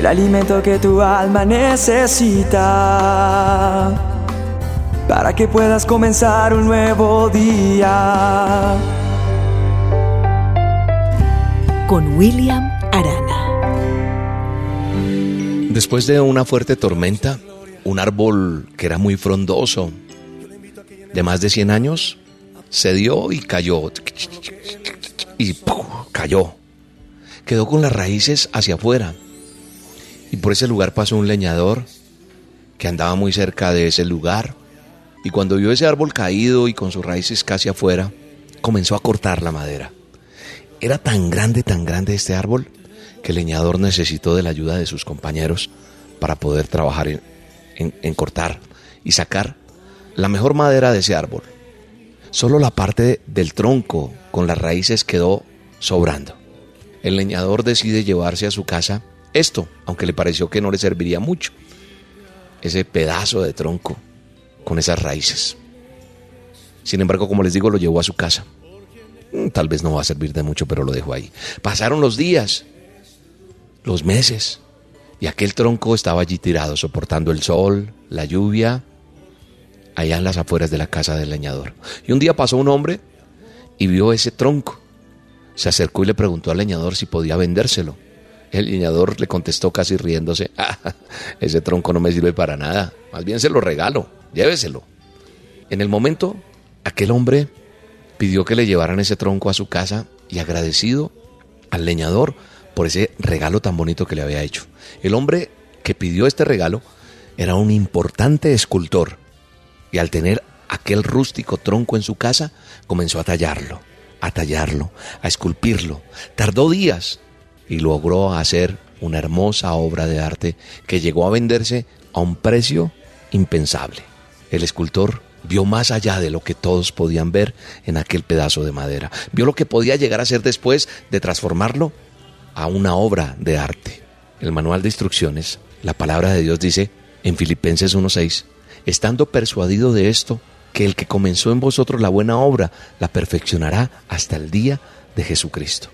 el alimento que tu alma necesita para que puedas comenzar un nuevo día. Con William Arana. Después de una fuerte tormenta, un árbol que era muy frondoso, de más de 100 años, se dio y cayó. Y cayó. Quedó con las raíces hacia afuera. Y por ese lugar pasó un leñador que andaba muy cerca de ese lugar. Y cuando vio ese árbol caído y con sus raíces casi afuera, comenzó a cortar la madera. Era tan grande, tan grande este árbol, que el leñador necesitó de la ayuda de sus compañeros para poder trabajar en, cortar y sacar la mejor madera de ese árbol. Solo la parte del tronco con las raíces quedó sobrando. El leñador decide llevarse a su casa esto, aunque le pareció que no le serviría mucho, ese pedazo de tronco con esas raíces. Sin embargo, como les digo, lo llevó a su casa. Mm, tal vez no va a servir de mucho, pero lo dejó ahí. Pasaron los días, los meses, y aquel tronco estaba allí tirado, soportando el sol, la lluvia, allá en las afueras de la casa del leñador. Y un día pasó un hombre y vio ese tronco. Se acercó y le preguntó al leñador si podía vendérselo. El leñador le contestó casi riéndose, ah, ese tronco no me sirve para nada, más bien se lo regalo, lléveselo. En el momento, aquel hombre pidió que le llevaran ese tronco a su casa y agradecido al leñador por ese regalo tan bonito que le había hecho. El hombre que pidió este regalo era un importante escultor y al tener aquel rústico tronco en su casa comenzó a tallarlo, a tallarlo, a esculpirlo. Tardó días y logró hacer una hermosa obra de arte que llegó a venderse a un precio impensable. El escultor vio más allá de lo que todos podían ver en aquel pedazo de madera. Vio lo que podía llegar a ser después de transformarlo a una obra de arte. El manual de instrucciones, la palabra de Dios dice en Filipenses 1.6, estando persuadido de esto, que el que comenzó en vosotros la buena obra la perfeccionará hasta el día de Jesucristo.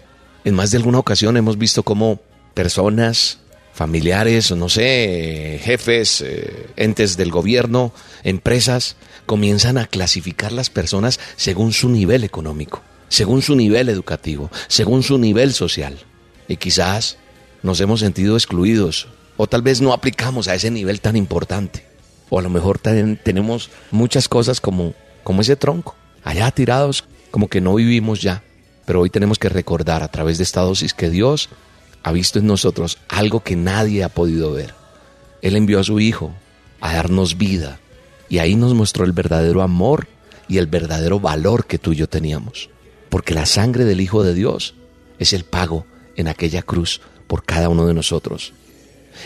En más de alguna ocasión hemos visto cómo personas, familiares, no sé, jefes, eh, entes del gobierno, empresas, comienzan a clasificar las personas según su nivel económico, según su nivel educativo, según su nivel social. Y quizás nos hemos sentido excluidos o tal vez no aplicamos a ese nivel tan importante. O a lo mejor tenemos muchas cosas como, como ese tronco, allá tirados, como que no vivimos ya. Pero hoy tenemos que recordar a través de esta dosis que Dios ha visto en nosotros algo que nadie ha podido ver. Él envió a su Hijo a darnos vida y ahí nos mostró el verdadero amor y el verdadero valor que tú y yo teníamos. Porque la sangre del Hijo de Dios es el pago en aquella cruz por cada uno de nosotros.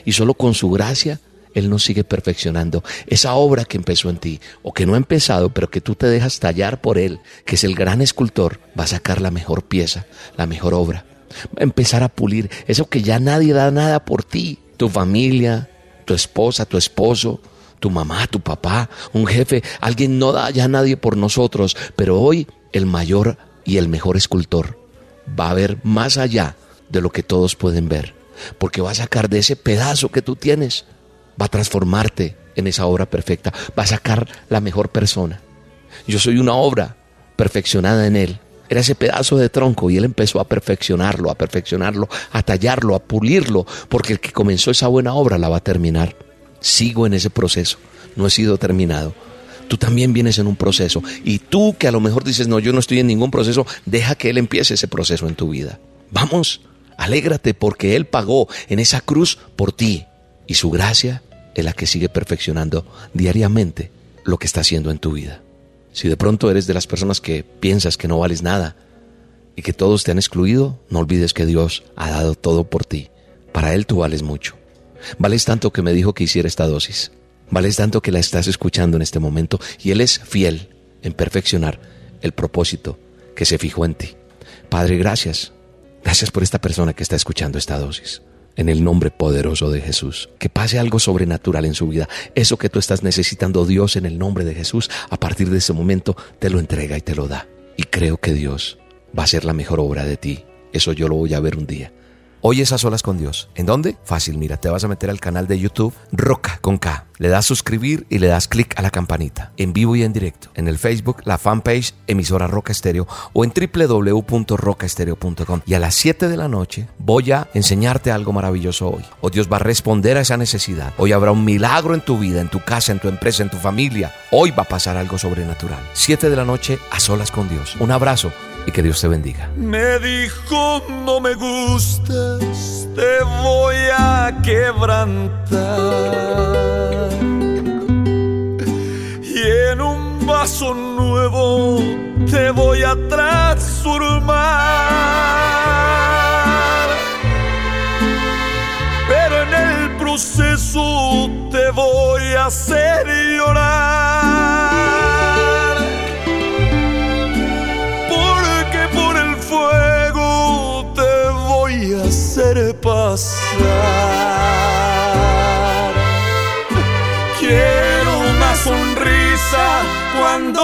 Y solo con su gracia él nos sigue perfeccionando. Esa obra que empezó en ti, o que no ha empezado, pero que tú te dejas tallar por Él, que es el gran escultor, va a sacar la mejor pieza, la mejor obra. Va a empezar a pulir eso que ya nadie da nada por ti. Tu familia, tu esposa, tu esposo, tu mamá, tu papá, un jefe, alguien no da ya nadie por nosotros, pero hoy el mayor y el mejor escultor va a ver más allá de lo que todos pueden ver, porque va a sacar de ese pedazo que tú tienes va a transformarte en esa obra perfecta, va a sacar la mejor persona. Yo soy una obra perfeccionada en Él. Era ese pedazo de tronco y Él empezó a perfeccionarlo, a perfeccionarlo, a tallarlo, a pulirlo, porque el que comenzó esa buena obra la va a terminar. Sigo en ese proceso, no he sido terminado. Tú también vienes en un proceso y tú que a lo mejor dices, no, yo no estoy en ningún proceso, deja que Él empiece ese proceso en tu vida. Vamos, alégrate porque Él pagó en esa cruz por ti y su gracia es la que sigue perfeccionando diariamente lo que está haciendo en tu vida. Si de pronto eres de las personas que piensas que no vales nada y que todos te han excluido, no olvides que Dios ha dado todo por ti. Para Él tú vales mucho. Vales tanto que me dijo que hiciera esta dosis. Vales tanto que la estás escuchando en este momento y Él es fiel en perfeccionar el propósito que se fijó en ti. Padre, gracias. Gracias por esta persona que está escuchando esta dosis en el nombre poderoso de Jesús. Que pase algo sobrenatural en su vida. Eso que tú estás necesitando, Dios, en el nombre de Jesús, a partir de ese momento te lo entrega y te lo da. Y creo que Dios va a ser la mejor obra de ti. Eso yo lo voy a ver un día. Hoy es a solas con Dios. ¿En dónde? Fácil, mira, te vas a meter al canal de YouTube Roca con K. Le das suscribir y le das clic a la campanita. En vivo y en directo. En el Facebook, la fanpage emisora Roca Estéreo o en www.rocaestereo.com. Y a las 7 de la noche voy a enseñarte algo maravilloso hoy. O Dios va a responder a esa necesidad. Hoy habrá un milagro en tu vida, en tu casa, en tu empresa, en tu familia. Hoy va a pasar algo sobrenatural. 7 de la noche a solas con Dios. Un abrazo y que Dios te bendiga. Me dijo, no me gustas, te voy a quebrantar. Y en un vaso nuevo te voy a transformar. Pero en el proceso te voy a hacer llorar. Cuando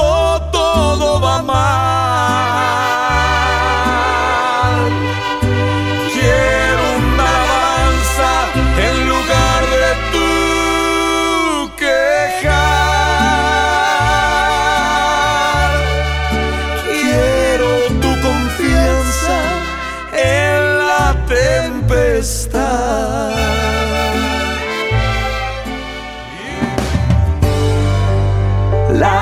todo va mal. Quiero una alabanza en lugar de tu quejar. Quiero tu confianza en la tempestad.